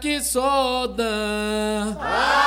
que só dá. Ah!